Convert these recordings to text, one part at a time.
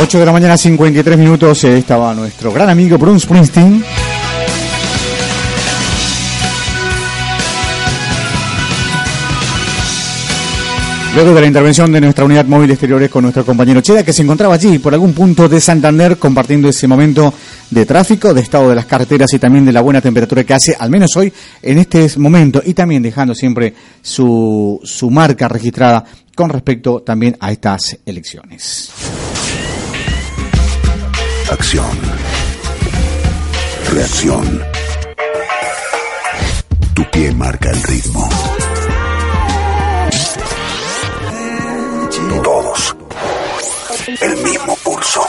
8 de la mañana, 53 minutos. eh, estaba nuestro gran amigo Bruce Springsteen. Luego de la intervención de nuestra unidad móvil exteriores con nuestro compañero Cheda, que se encontraba allí por algún punto de Santander compartiendo ese momento de tráfico, de estado de las carreteras y también de la buena temperatura que hace, al menos hoy, en este momento, y también dejando siempre su, su marca registrada con respecto también a estas elecciones. Acción. Reacción. Tu pie marca el ritmo. Todos. El mismo pulso.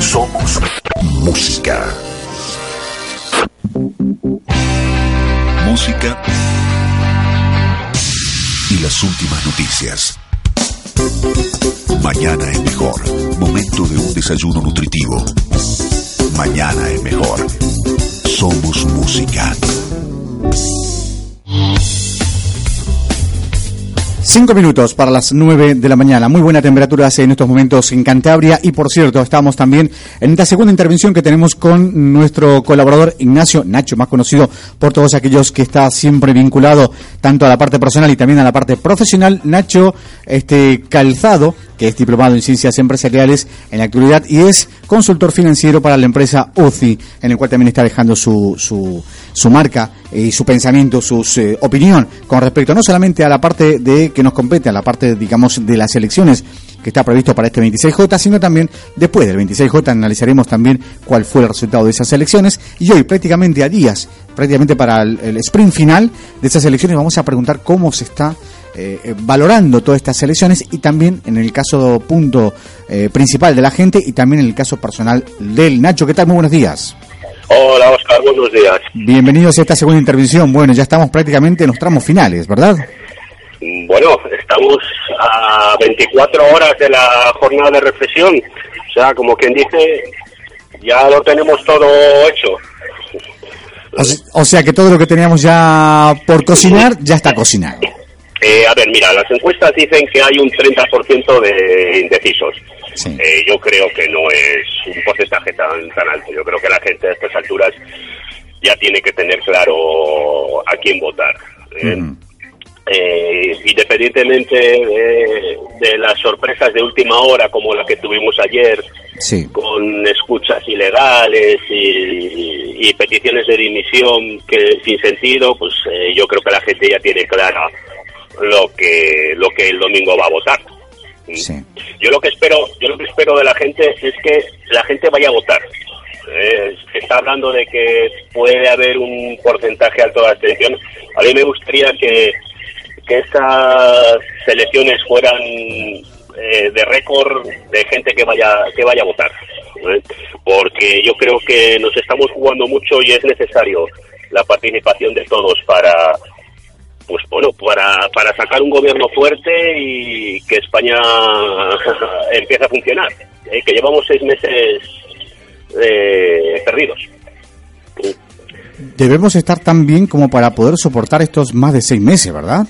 Somos música. Música. Y las últimas noticias. Mañana es mejor. Momento de un desayuno nutritivo. Mañana es mejor. Somos música. Cinco minutos para las nueve de la mañana. Muy buena temperatura hace en estos momentos en Cantabria. Y por cierto, estamos también en esta segunda intervención que tenemos con nuestro colaborador Ignacio Nacho, más conocido por todos aquellos que está siempre vinculado tanto a la parte personal y también a la parte profesional. Nacho este Calzado, que es diplomado en ciencias empresariales en la actualidad y es consultor financiero para la empresa UCI, en el cual también está dejando su, su, su marca y su pensamiento, su eh, opinión con respecto no solamente a la parte de que nos compete, a la parte, digamos, de las elecciones que está previsto para este 26J, sino también después del 26J analizaremos también cuál fue el resultado de esas elecciones y hoy prácticamente a días, prácticamente para el, sprint final de esas elecciones vamos a preguntar cómo se está eh, eh, valorando todas estas elecciones y también en el caso punto eh, principal de la gente y también en el caso personal del Nacho. ¿Qué tal? Muy buenos días. Hola Oscar, buenos días. Bienvenidos a esta segunda intervención. Bueno, ya estamos prácticamente en los tramos finales, ¿verdad? Bueno, estamos a 24 horas de la jornada de reflexión. O sea, como quien dice, ya lo tenemos todo hecho. O, se- o sea que todo lo que teníamos ya por cocinar ya está cocinado. Eh, a ver, mira, las encuestas dicen que hay un 30% de indecisos. Sí. Eh, yo creo que no es un porcentaje tan, tan alto. Yo creo que la gente a estas alturas ya tiene que tener claro a quién votar. ¿eh? Eh, independientemente de, de las sorpresas de última hora como la que tuvimos ayer, Sí. con escuchas ilegales y, y peticiones de dimisión que sin sentido, pues eh, yo creo que la gente ya tiene clara lo que lo que el domingo va a votar. Sí. Yo lo que espero, yo lo que espero de la gente es que la gente vaya a votar. Eh, está hablando de que puede haber un porcentaje alto de abstención. A mí me gustaría que, que estas elecciones fueran eh, de récord de gente que vaya que vaya a votar, ¿eh? porque yo creo que nos estamos jugando mucho y es necesario la participación de todos para pues bueno, para, para sacar un gobierno fuerte y que España empiece a funcionar, ¿eh? que llevamos seis meses eh, perdidos. Debemos estar tan bien como para poder soportar estos más de seis meses, ¿verdad?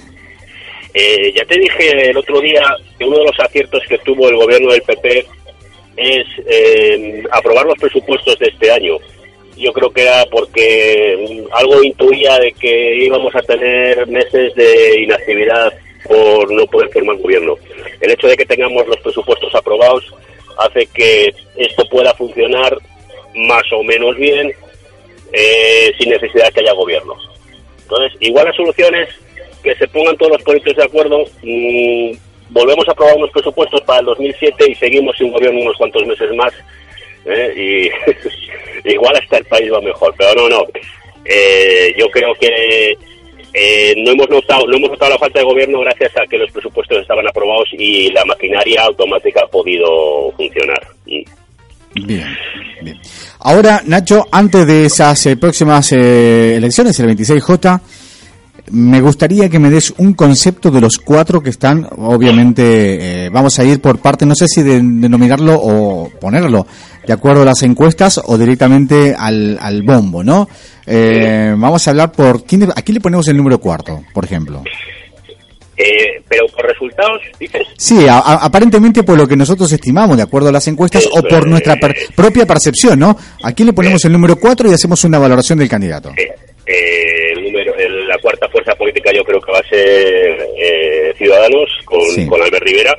Eh, ya te dije el otro día que uno de los aciertos que tuvo el gobierno del PP es eh, aprobar los presupuestos de este año. Yo creo que era porque mm, algo intuía de que íbamos a tener meses de inactividad por no poder formar gobierno. El hecho de que tengamos los presupuestos aprobados hace que esto pueda funcionar más o menos bien eh, sin necesidad de que haya gobierno. Entonces, igual la solución es que se pongan todos los políticos de acuerdo, mm, volvemos a aprobar unos presupuestos para el 2007 y seguimos sin gobierno unos cuantos meses más. ¿Eh? Y igual hasta el país va mejor, pero no, no. Eh, yo creo que eh, no hemos notado no hemos notado la falta de gobierno gracias a que los presupuestos estaban aprobados y la maquinaria automática ha podido funcionar. Mm. Bien. Ahora, Nacho, antes de esas eh, próximas eh, elecciones, el 26J, me gustaría que me des un concepto de los cuatro que están, obviamente, eh, vamos a ir por parte, no sé si de- denominarlo o ponerlo, de acuerdo a las encuestas o directamente al, al bombo, ¿no? Eh, vamos a hablar por, ¿quién, ¿a quién le ponemos el número cuarto, por ejemplo? Eh, Eh, pero por resultados, dices. Sí, aparentemente por lo que nosotros estimamos, de acuerdo a las encuestas, o por nuestra propia percepción, ¿no? Aquí le ponemos el número 4 y hacemos una valoración del candidato. Eh, el número, la cuarta fuerza política yo creo que va a ser eh, Ciudadanos con, con Albert Rivera.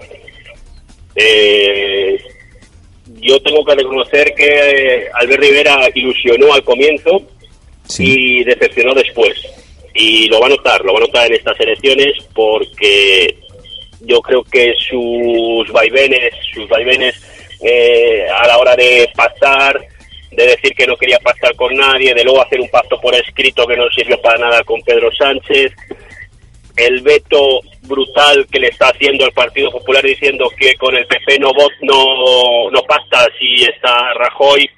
yo tengo que reconocer que Albert Rivera ilusionó al comienzo y decepcionó después. Y lo va a notar, lo va a notar en estas elecciones porque yo creo que sus vaivenes, sus vaivenes eh, a la hora de pasar, de decir que no quería pasar con nadie, de luego hacer un pacto por escrito que no sirvió para nada con Pedro Sánchez, el veto brutal que le está haciendo al Partido Popular diciendo que con el PP no vot, no, no pacta si está Rajoy,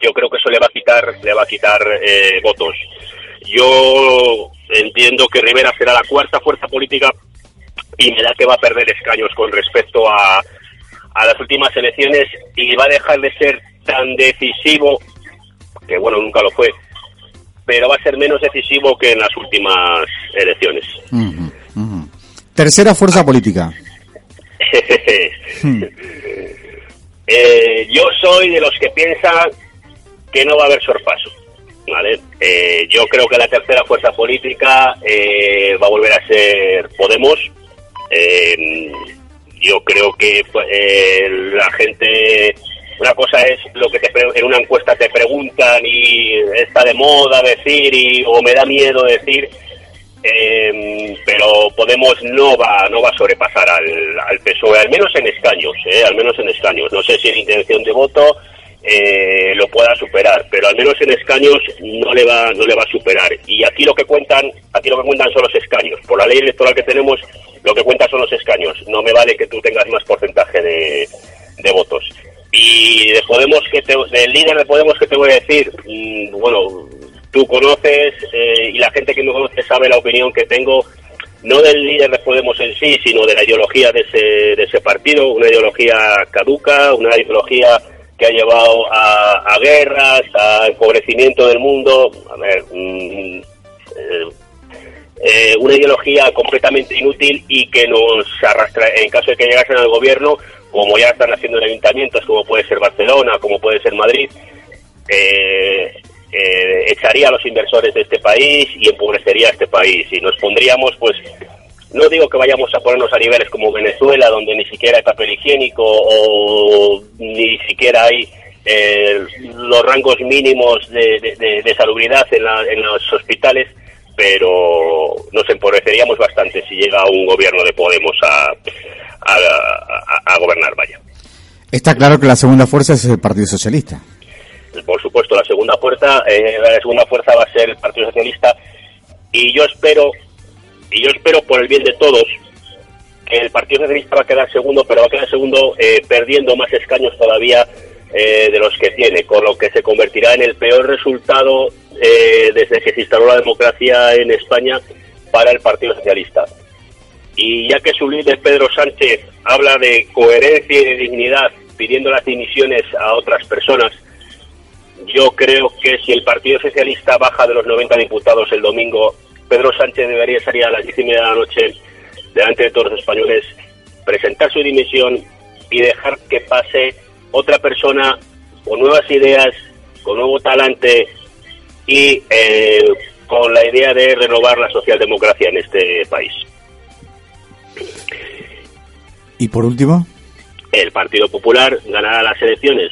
yo creo que eso le va a quitar, le va a quitar eh, votos. Yo entiendo que Rivera será la cuarta fuerza política y me da que va a perder escaños con respecto a, a las últimas elecciones y va a dejar de ser tan decisivo, que bueno, nunca lo fue, pero va a ser menos decisivo que en las últimas elecciones. Tercera fuerza política. eh, yo soy de los que piensan que no va a haber sorpaso. ¿vale? Eh, yo creo que la tercera fuerza política eh, va a volver a ser Podemos. Eh, yo creo que pues, la gente una cosa es lo que te, en una encuesta te preguntan y está de moda decir y o me da miedo decir pero Podemos no va no va a sobrepasar al, al PSOE al menos en escaños al menos en escaños no sé si es intención de voto eh, lo pueda superar, pero al menos en escaños no le va no le va a superar. Y aquí lo que cuentan aquí lo que cuentan son los escaños. Por la ley electoral que tenemos, lo que cuenta son los escaños. No me vale que tú tengas más porcentaje de votos. Y de Podemos que del líder de Podemos que te voy a decir, mm, bueno, tú conoces eh, y la gente que me conoce sabe la opinión que tengo no del líder de Podemos en sí, sino de la ideología de ese, de ese partido, una ideología caduca, una ideología que ha llevado a, guerras, a empobrecimiento del mundo. A ver, mm, eh, eh, una ideología completamente inútil y que nos arrastra, en caso de que llegasen al gobierno, como ya están haciendo en ayuntamientos, como puede ser Barcelona, como puede ser Madrid, eh, echaría a los inversores de este país y empobrecería a este país. Y nos pondríamos, pues, no digo que vayamos a ponernos a niveles como Venezuela, donde ni siquiera hay papel higiénico o ni siquiera hay eh, los rangos mínimos de, salubridad en, los hospitales, pero nos empobreceríamos bastante si llega un gobierno de Podemos a, a, gobernar, vaya. Está claro que la segunda fuerza es el Partido Socialista. Por supuesto, la segunda fuerza, eh, la segunda fuerza va a ser el Partido Socialista y yo espero y yo espero por el bien de todos que el Partido Socialista va a quedar segundo, pero va a quedar segundo eh, perdiendo más escaños todavía eh, de los que tiene, con lo que se convertirá en el peor resultado eh, desde que se instaló la democracia en España para el Partido Socialista. Y ya que su líder Pedro Sánchez habla de coherencia y de dignidad pidiendo las dimisiones a otras personas, yo creo que si el Partido Socialista baja de los 90 diputados el domingo Pedro Sánchez debería salir a las diez y media de la noche delante de todos los españoles, presentar su dimisión y dejar que pase otra persona con nuevas ideas, con nuevo talante y eh, con la idea de renovar la socialdemocracia en este país. ¿Y por último? El Partido Popular ganará las elecciones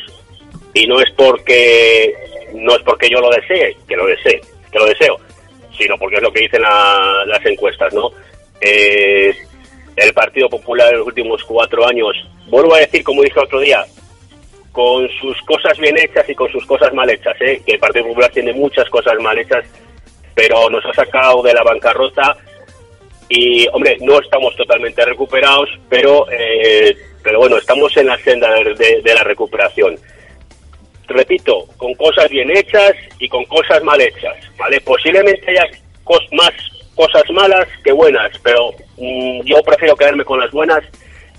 y no es porque no es porque yo lo desee, que lo desee, que lo deseo, sino porque es lo que dicen las encuestas, ¿no? Eh, el Partido Popular en los últimos cuatro años, vuelvo a decir, como dije otro día, con sus cosas bien hechas y con sus cosas mal hechas, ¿eh? que el Partido Popular tiene muchas cosas mal hechas, pero nos ha sacado de la bancarrota y, hombre, no estamos totalmente recuperados, pero, eh, pero bueno, estamos en la senda de la recuperación repito, con cosas bien hechas y con cosas mal hechas, ¿vale? Posiblemente haya más cosas malas que buenas, pero mm, yo prefiero quedarme con las buenas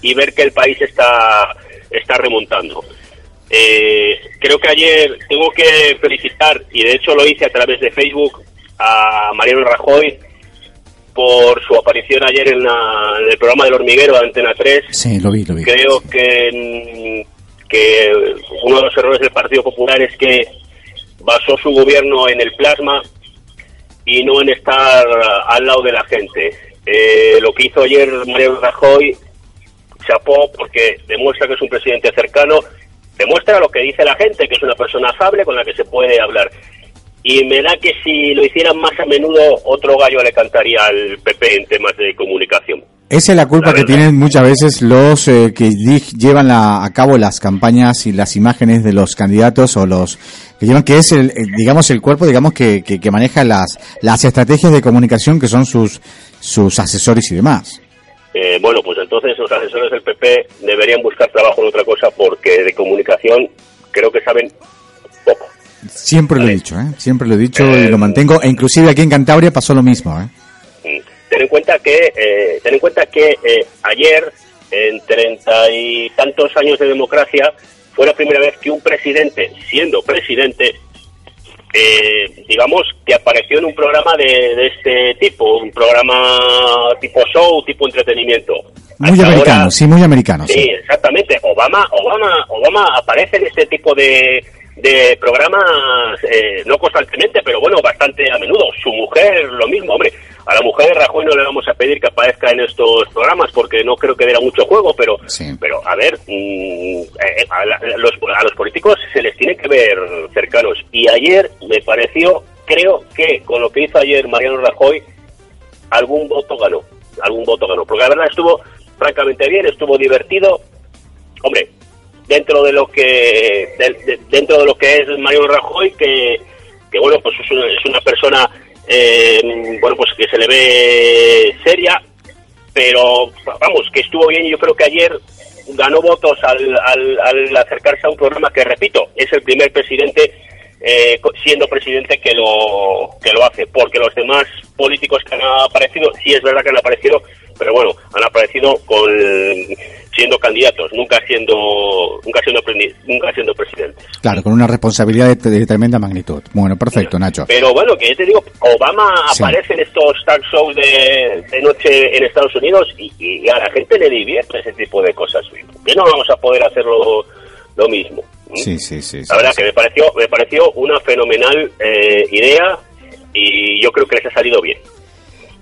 y ver que el país está, está remontando. Eh, creo que ayer tengo que felicitar, y de hecho lo hice a través de Facebook, a Mariano Rajoy, por su aparición ayer en, el programa del hormiguero de Antena 3. Sí, lo vi, lo vi. Creo que, que uno de los errores del Partido Popular es que basó su gobierno en el plasma y no en estar al lado de la gente. Eh, lo que hizo ayer Mario Rajoy chapó porque demuestra que es un presidente cercano, demuestra lo que dice la gente, que es una persona afable con la que se puede hablar. Y me da que si lo hicieran más a menudo, otro gallo le cantaría al PP en temas de comunicación. Esa es la culpa que tienen muchas veces los eh, que llevan a cabo las campañas y las imágenes de los candidatos o los que llevan, que es el, digamos, el cuerpo, digamos, que, que, maneja las, las estrategias de comunicación que son sus, sus asesores y demás. Eh, bueno, pues entonces los asesores del PP deberían buscar trabajo en otra cosa porque de comunicación creo que saben poco. Siempre lo he dicho, ¿eh? Siempre lo he dicho y lo eh, mantengo. E inclusive aquí en Cantabria pasó lo mismo, ¿eh? Mm. Ten en cuenta que, eh, ten en cuenta que ayer, en treinta y tantos años de democracia, fue la primera vez que un presidente, siendo presidente, eh, digamos, que apareció en un programa de, este tipo, un programa tipo show, tipo entretenimiento. Muy americano, sí, muy americano. Sí, exactamente. Obama, Obama, Obama aparece en este tipo de, de programas, eh, no constantemente, pero bueno, bastante a menudo. Su mujer, lo mismo, hombre. A la mujer de Rajoy no le vamos a pedir que aparezca en estos programas porque no creo que diera mucho juego, pero, pero a ver, mm, eh, a, los, a los políticos se les tiene que ver cercanos. Y ayer me pareció, creo que con lo que hizo ayer Mariano Rajoy, algún voto ganó. Algún voto ganó. Porque la verdad estuvo francamente bien, estuvo divertido. Hombre, dentro de lo que dentro de lo que es Mariano Rajoy que, que bueno pues es una, es una persona eh, bueno pues que se le ve seria pero vamos que estuvo bien yo creo que ayer ganó votos al, al, acercarse a un programa que repito es el primer presidente eh, siendo presidente que lo que lo hace porque los demás políticos que han aparecido sí es verdad que han aparecido pero bueno han aparecido con siendo candidatos, nunca siendo nunca siendo nunca siendo presidentes. Claro, con una responsabilidad de, tremenda magnitud. Bueno, perfecto, Nacho. Pero bueno, que yo te digo, Obama aparece en estos talk shows de, noche en Estados Unidos y, a la gente le divierte ese tipo de cosas. ¿Por qué no vamos a poder hacerlo lo mismo? ¿Mm? Sí, sí, sí. La verdad que me pareció me pareció una fenomenal eh, idea y yo creo que les ha salido bien.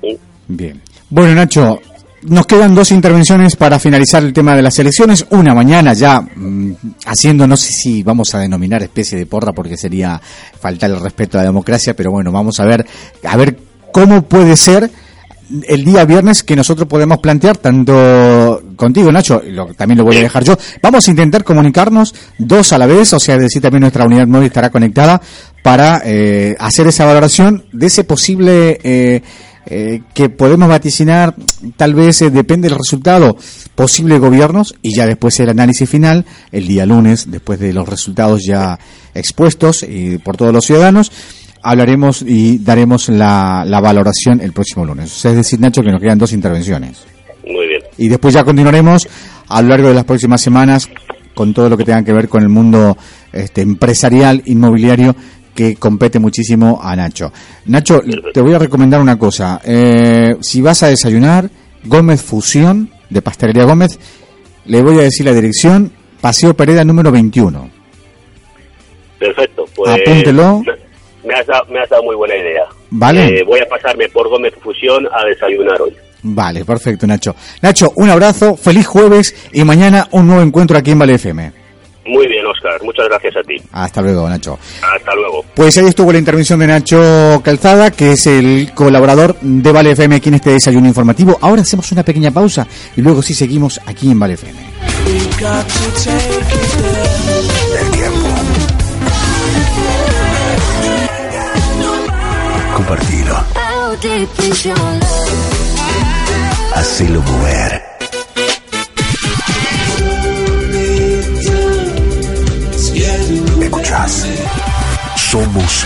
¿Mm? Bien. Bueno, Nacho, nos quedan dos intervenciones para finalizar el tema de las elecciones. Una mañana ya mm, haciendo, no sé si vamos a denominar especie de porra porque sería faltar el respeto a la democracia, pero bueno, vamos a ver, a ver cómo puede ser el día viernes que nosotros podemos plantear, tanto contigo, Nacho, lo, también lo voy a dejar yo. Vamos a intentar comunicarnos dos a la vez, o sea, decir también nuestra unidad móvil estará conectada para eh, hacer esa valoración de ese posible... Eh, eh, que podemos vaticinar, tal vez eh, depende del resultado, posible gobiernos y ya después el análisis final, el día lunes, después de los resultados ya expuestos y por todos los ciudadanos, hablaremos y daremos la, valoración el próximo lunes. Es decir, Nacho, que nos quedan dos intervenciones. Muy bien. Y después ya continuaremos a lo largo de las próximas semanas con todo lo que tenga que ver con el mundo este, empresarial, inmobiliario que compete muchísimo a Nacho. Nacho, te voy a recomendar una cosa. Eh, si vas a desayunar, Gómez Fusión, de Pastelería Gómez, le voy a decir la dirección, Paseo Pereda número 21. Perfecto, pues... Apúntelo. Me has, dado, me has dado muy buena idea. Vale. Eh, voy a pasarme por Gómez Fusión a desayunar hoy. Vale, perfecto, Nacho. Nacho, un abrazo, feliz jueves y mañana un nuevo encuentro aquí en Vale FM. Muy bien, Oscar. Muchas gracias a ti. Hasta luego, Nacho. Hasta luego. Pues ahí estuvo la intervención de Nacho Calzada, que es el colaborador de Vale FM aquí en este desayuno informativo. Ahora hacemos una pequeña pausa y luego sí seguimos aquí en Vale FM. El tiempo. Compartilo. Hacelo mover. Somos